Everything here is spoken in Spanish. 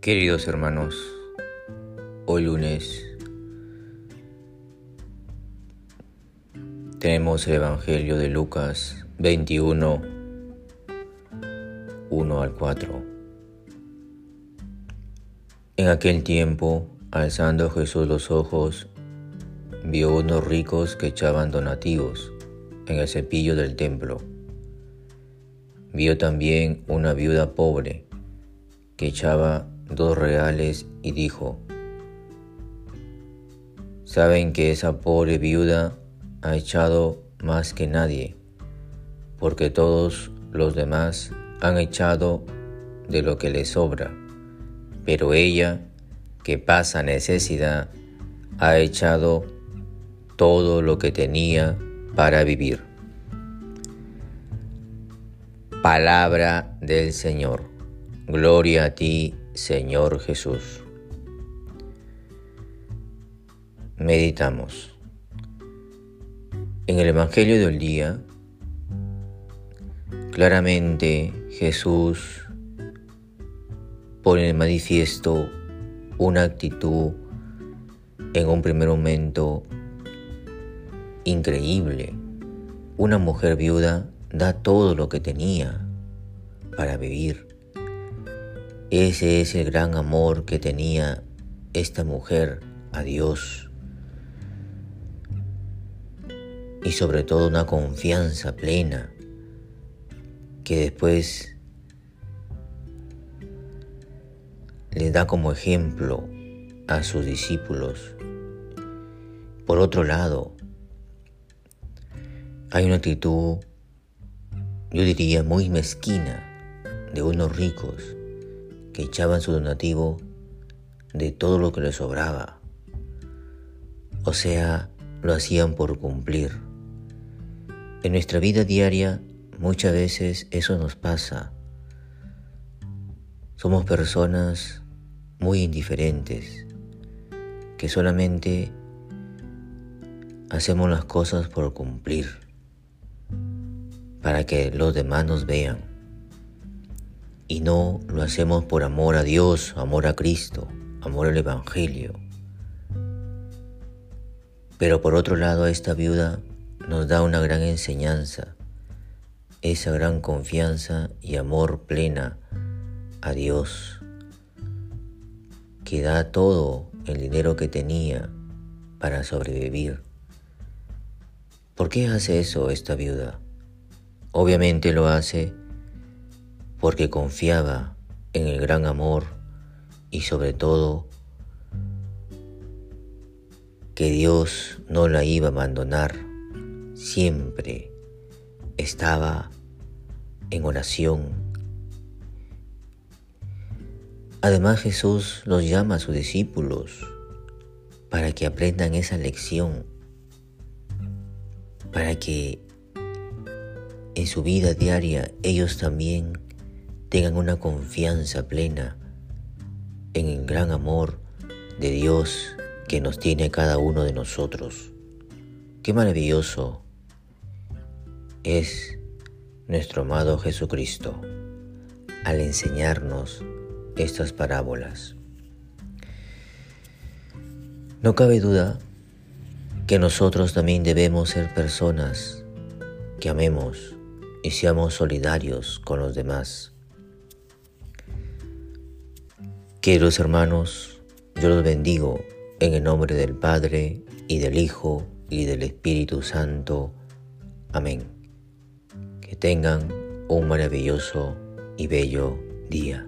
Queridos hermanos, hoy lunes tenemos el Evangelio de Lucas 21, 1 al 4. En aquel tiempo, alzando Jesús los ojos, vio unos ricos que echaban donativos en el cepillo del templo. Vio también una viuda pobre que echaba dos reales y dijo, Saben que esa pobre viuda ha echado más que nadie, porque todos los demás han echado de lo que le sobra, pero ella, que pasa necesidad, ha echado todo lo que tenía para vivir. Palabra del Señor. Gloria a ti, Señor Jesús. Meditamos. En el Evangelio del día, claramente Jesús pone en manifiesto una actitud en un primer momento increíble. Una mujer viuda da todo lo que tenía para vivir ese es el gran amor que tenía esta mujer a Dios. Y sobre todo una confianza plena que después le da como ejemplo a sus discípulos. Por otro lado, hay una actitud, yo diría, muy mezquina de unos ricos que echaban su donativo de todo lo que les sobraba. O sea, lo hacían por cumplir. En nuestra vida diaria muchas veces eso nos pasa. Somos personas muy indiferentes que solamente hacemos las cosas por cumplir, para que los demás nos vean y no lo hacemos por amor a Dios, amor a Cristo, amor al Evangelio. Pero por otro lado, esta viuda nos da una gran enseñanza, esa gran confianza y amor plena a Dios, que da todo el dinero que tenía para sobrevivir. ¿Por qué hace eso esta viuda? Obviamente lo hace porque confiaba en el gran amor y sobre todo que Dios no la iba a abandonar, siempre estaba en oración. Además Jesús los llama a sus discípulos para que aprendan esa lección, para que en su vida diaria ellos también tengan una confianza plena en el gran amor de Dios que nos tiene cada uno de nosotros. Qué maravilloso es nuestro amado Jesucristo al enseñarnos estas parábolas. No cabe duda que nosotros también debemos ser personas que amemos y seamos solidarios con los demás. Queridos hermanos, yo los bendigo en el nombre del Padre y del Hijo y del Espíritu Santo. Amén. Que tengan un maravilloso y bello día.